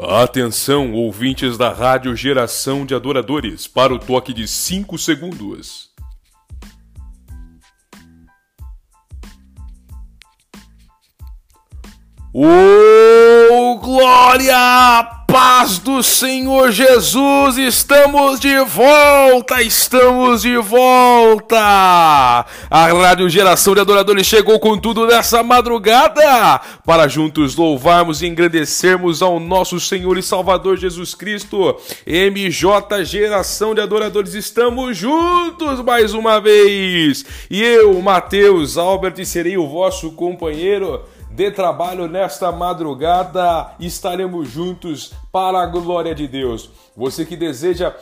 Atenção, ouvintes da Rádio Geração de Adoradores, para o toque de 5 segundos. Ô glória! Paz do Senhor Jesus, estamos de volta, estamos de volta. A Rádio Geração de Adoradores chegou com tudo nessa madrugada para juntos louvarmos e engrandecermos ao nosso Senhor e Salvador Jesus Cristo. MJ Geração de Adoradores, estamos juntos mais uma vez. E eu, Mateus Albert, serei o vosso companheiro de trabalho nesta madrugada. Estaremos juntos para a glória de Deus. Você que deseja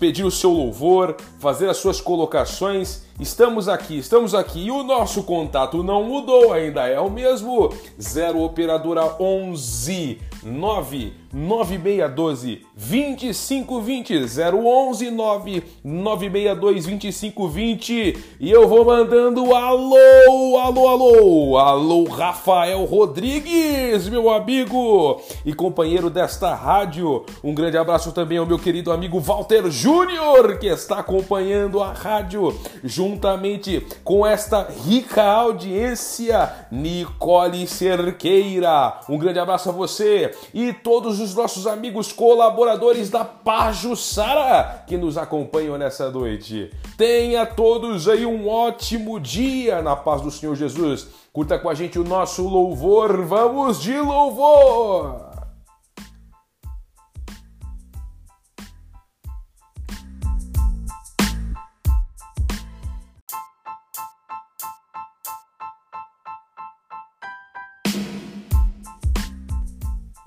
pedir o seu louvor, fazer as suas colocações, estamos aqui, estamos aqui. E o nosso contato não mudou ainda, é o mesmo. 0 operadora 11 9 9612 2520 011 9 962 2520 e eu vou mandando alô, alô, alô, alô Rafael Rodrigues, meu amigo e companheiro desta rádio. Um grande abraço também ao meu querido amigo Walter Júnior, que está acompanhando a rádio juntamente com esta rica audiência, Nicole Cerqueira. Um grande abraço a você e todos os nossos amigos colaboradores da Pajussara que nos acompanham nessa noite. Tenha todos aí um ótimo dia na paz do Senhor Jesus. Curta com a gente o nosso louvor. Vamos de louvor!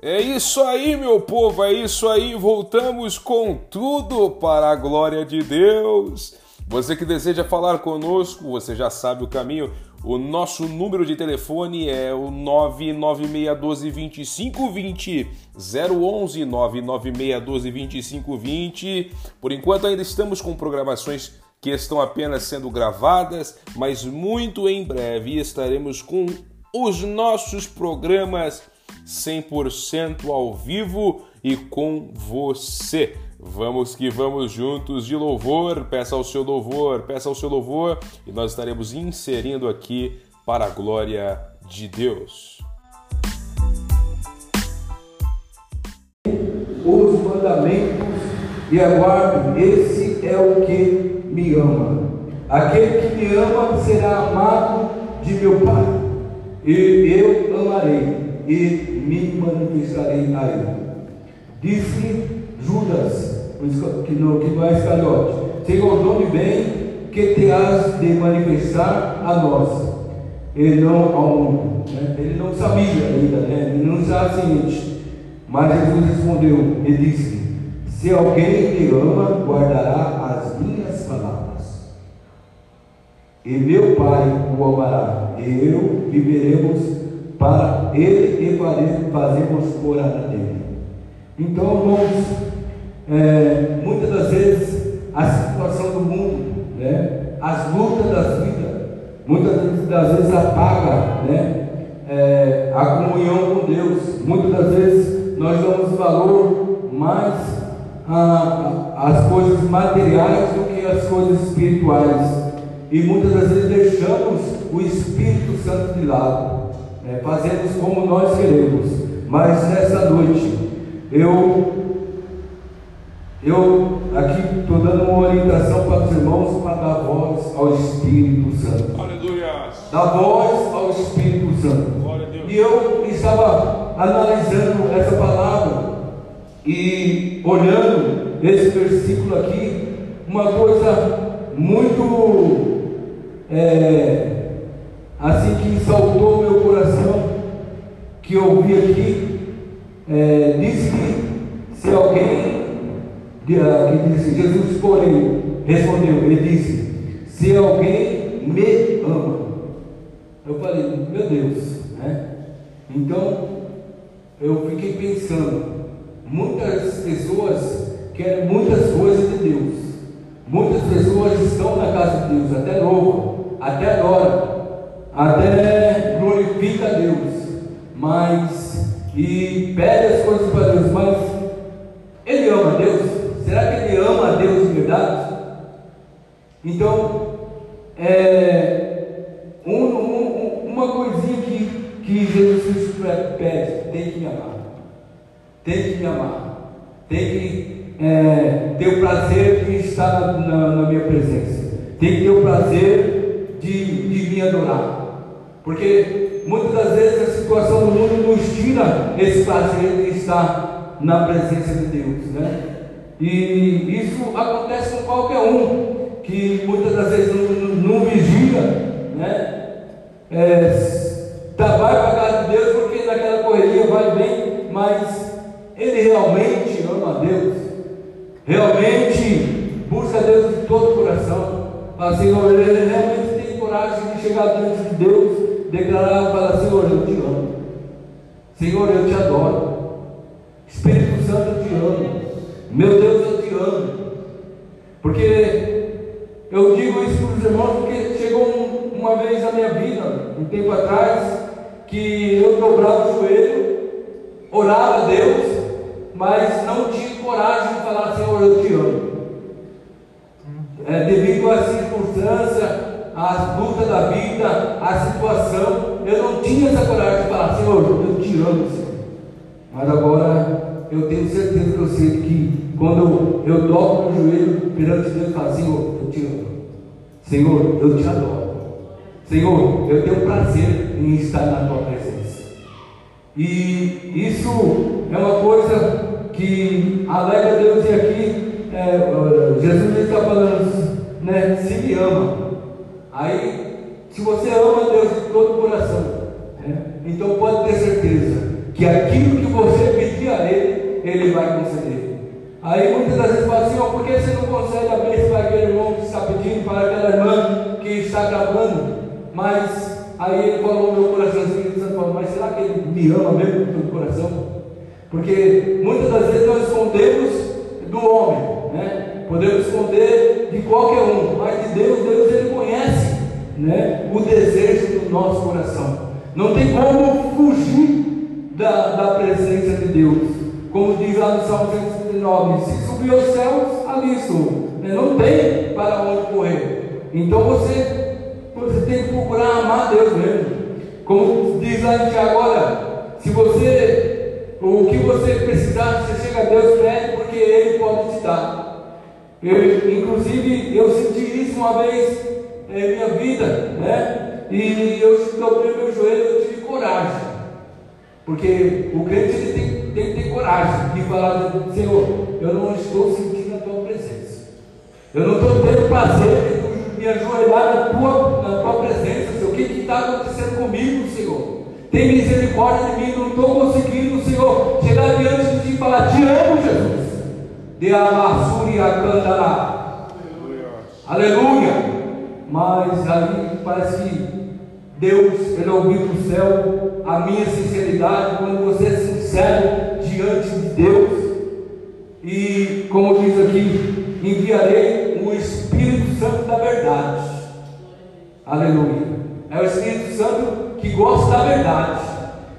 É isso aí, meu povo, é isso aí. Voltamos com tudo para a glória de Deus. Você que deseja falar conosco, você já sabe o caminho. O nosso número de telefone é o 996122520, 011 996122520. Por enquanto ainda estamos com programações que estão apenas sendo gravadas, mas muito em breve estaremos com os nossos programas 100% ao vivo e com você. Vamos que vamos juntos de louvor, peça o seu louvor, peça o seu louvor e nós estaremos inserindo aqui para a glória de Deus. Os mandamentos e aguardo, esse é o que me ama. Aquele que me ama será amado de meu Pai, e eu amarei e me manifestarei a ele. Disse Judas, que que não é Iscariote, Senhor, dou-me bem que te has de manifestar a nós, e não ao mundo. Né? Ele não sabia ainda, né? ele não o seguinte, mas Jesus respondeu e disse: Se alguém me ama, guardará as minhas palavras, e meu Pai o amará, e eu viveremos para ele e fazemos morada dele. Então, irmãos, é, muitas das vezes a situação do mundo, né, as lutas das vidas, muitas das vezes apaga né, é, a comunhão com Deus. Muitas das vezes nós damos valor mais às coisas materiais do que às coisas espirituais. E muitas das vezes deixamos o Espírito Santo de lado é, fazemos como nós queremos, mas nessa noite eu eu aqui estou dando uma orientação para os irmãos para dar voz ao Espírito Santo. Aleluia. Dar voz ao Espírito Santo. E eu estava analisando essa palavra e olhando esse versículo aqui, uma coisa muito é, assim que saltou meu coração, que ouvi aqui, é, diz que se alguém, ah, que disse, Jesus porém respondeu, ele disse, se alguém me ama, eu falei, meu Deus, né? Então, eu fiquei pensando, muitas pessoas querem muitas coisas de Deus, muitas pessoas estão na casa de Deus, até novo, até agora, até glorifica a Deus, mas e pede as coisas para Deus, mas ele ama Deus? Será que ele ama a Deus de verdade? Então, é, um, um, uma coisinha que, que Jesus Cristo pede, tem que me amar, tem que me amar, tem que é, ter o prazer de estar na, na minha presença, tem que ter o prazer de, de me adorar. Porque muitas das vezes a situação do mundo nos tira esse prazer de estar na presença de Deus, né? E isso acontece com qualquer um que muitas das vezes não, não vigia, né? É, tá, vai para a casa de Deus porque naquela correria vai bem, mas ele realmente ama a Deus, realmente busca Deus de todo o coração. Assim, ele realmente tem coragem de chegar diante de Deus, declarar, falar: Senhor, eu te amo, Senhor, eu te adoro, Espírito Santo, eu te amo, meu Deus, eu te amo, porque eu digo isso para os irmãos porque chegou um, uma vez na minha vida, um tempo atrás, que eu dobrava o joelho, orava a Deus, mas não tinha coragem de falar, Senhor, eu te amo. É, devido à circunstância, à luta da vida, à situação, eu não tinha essa coragem de falar, Senhor, eu te amo, Senhor. Mas agora eu tenho certeza que eu sei que quando eu dobro o joelho perante Deus, eu falo, Senhor, eu te amo. Senhor, eu te adoro. Senhor, eu tenho prazer em estar na tua presença. E isso é uma coisa que alegra Deus e aqui é, Jesus está falando, né? Se me ama. Aí, se você ama Deus de todo o coração, né, então pode ter certeza que aquilo que você pedir a Ele, Ele vai conceder. Aí muitas das vezes fala assim, oh, por que você não consegue abrir para aquele irmão que está pedindo, para aquela irmã que está gravando? Mas aí ele falou no meu coraçãozinho, Santo falou, mas será que ele me ama mesmo com todo o coração? Porque muitas das vezes nós escondemos do homem, né? Podemos esconder de qualquer um, mas de Deus, Deus ele conhece né? o desejo do nosso coração. Não tem como fugir da, da presença de Deus. Como diz lá no Salmo 139, se subir aos céus, ali estou. Né? Não tem para onde correr. Então você, você tem que procurar amar Deus mesmo. Como diz lá em Tiago, se você, o que você precisar, você chega a Deus, pede, porque Ele pode te dar. Eu, inclusive, eu senti isso uma vez em minha vida, né? E eu dobrei meu joelho, eu tive coragem. Porque o crente ele tem tem que ter coragem de falar, Senhor, eu não estou sentindo a tua presença. Eu não estou tendo prazer de me ajoelhar na tua, na tua presença, Senhor. O que está acontecendo comigo, Senhor? Tem misericórdia de mim, não estou conseguindo, Senhor, chegar diante de ti e falar, te amo, Jesus. De amassuri a. Aleluia. Mas aí parece que Deus, Ele ouviu do céu a minha sinceridade quando você é sincero diante de Deus. E como diz aqui, enviarei o Espírito Santo da verdade. Aleluia. É o Espírito Santo que gosta da verdade,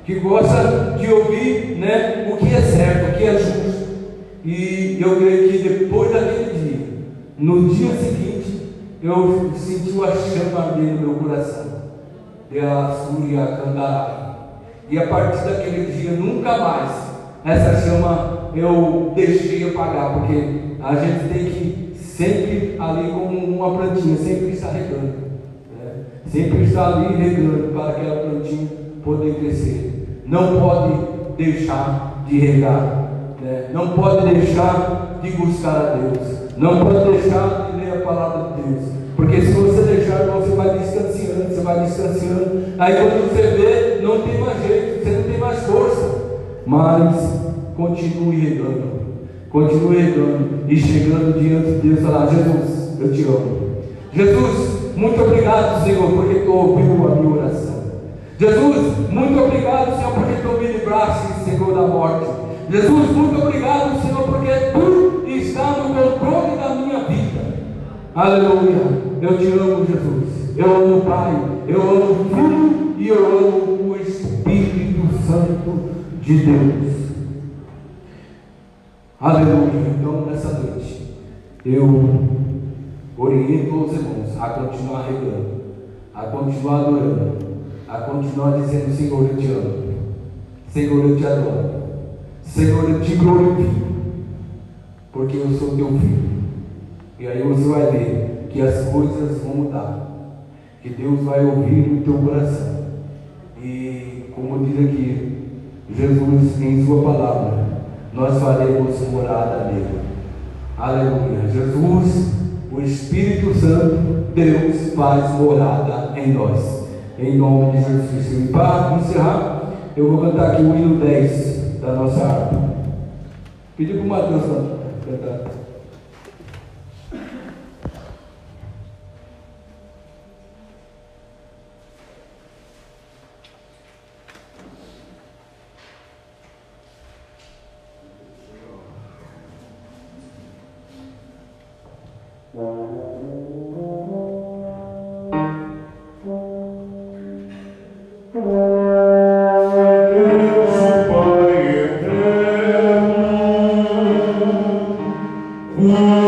que gosta de ouvir né, o que é certo, o que é justo. E eu creio que depois daquele dia, no dia seguinte, eu senti a chama dele no meu coração. De a Surya Kandarai. E a partir daquele dia, nunca mais essa chama eu deixei apagar, porque a gente tem que sempre ali como uma plantinha, sempre estar regando. Né? Sempre estar ali regando para aquela plantinha poder crescer. Não pode deixar de regar. Não pode deixar de buscar a Deus. Não pode deixar de ler a palavra de Deus. Porque se você deixar, você vai distanciando, você vai distanciando. Aí quando você vê, não tem mais jeito, você não tem mais força. Mas continue regando. Continue regando e chegando diante de Deus falar, Jesus, eu te amo. Jesus, muito obrigado, Senhor, porque tu ouviu a minha oração. Jesus, muito obrigado, Senhor, porque tu me livraste, Senhor, da morte. Jesus, muito obrigado, Senhor, porque tu está no controle da minha vida. Aleluia. Eu te amo, Jesus. Eu amo o Pai. Eu amo o Filho e eu amo o Espírito Santo de Deus. Aleluia. Então, nessa noite, eu oriento os irmãos a continuar regando, a continuar adorando, a continuar dizendo: Senhor, eu te amo, Senhor, eu te adoro, Senhor, eu te glorifico, porque eu sou teu filho. E aí você vai ver que as coisas vão mudar, que Deus vai ouvir o teu coração. E como diz aqui, Jesus em sua palavra, nós faremos morada nele. Aleluia. Jesus, o Espírito Santo, Deus faz morada em nós. Em nome de Jesus. E para encerrar, eu vou cantar aqui o hino 10 da nossa harpa. Pedi para o Matheus cantar. Yeah.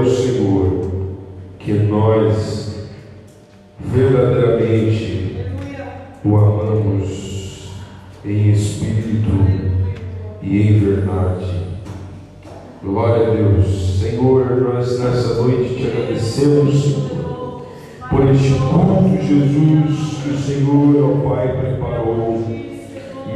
o Senhor que nós verdadeiramente o amamos em espírito e em verdade. Glória a Deus. Senhor, nós nessa noite te agradecemos por este culto, Jesus, que o Senhor, ó Pai, preparou.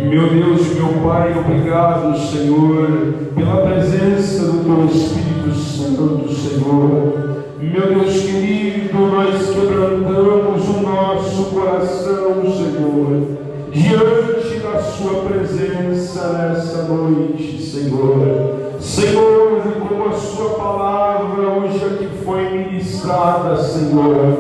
Meu Deus, meu Pai, obrigado, Senhor, pela presença do teu Espírito Santo, Senhor. Meu Deus querido, nós quebrantamos o nosso coração, Senhor, diante da Sua presença nessa noite, Senhor. Senhor, como a Sua palavra hoje aqui foi ministrada. Senhor,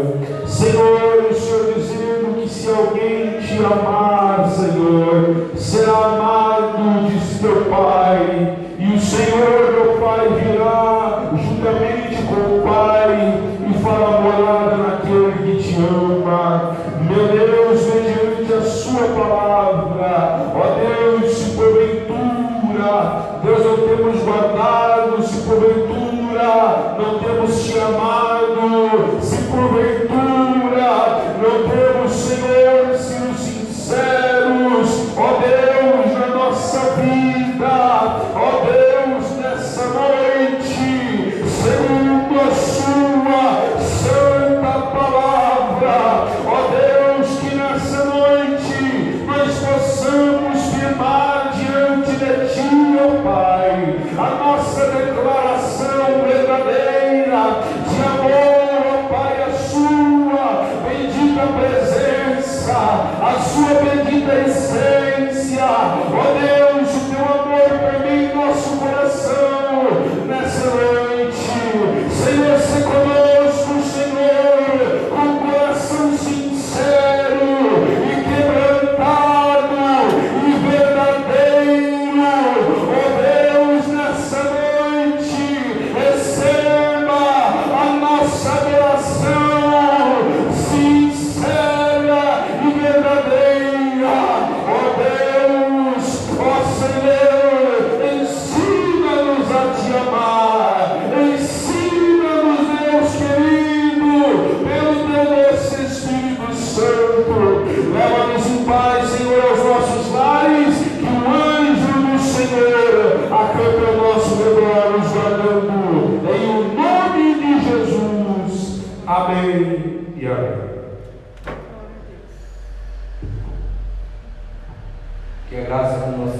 God.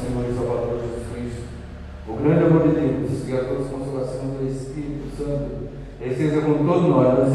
Senhor e Salvador Jesus Cristo, o grande amor de Deus e a toda a consolação do Espírito Santo esteja com todos nós. Nós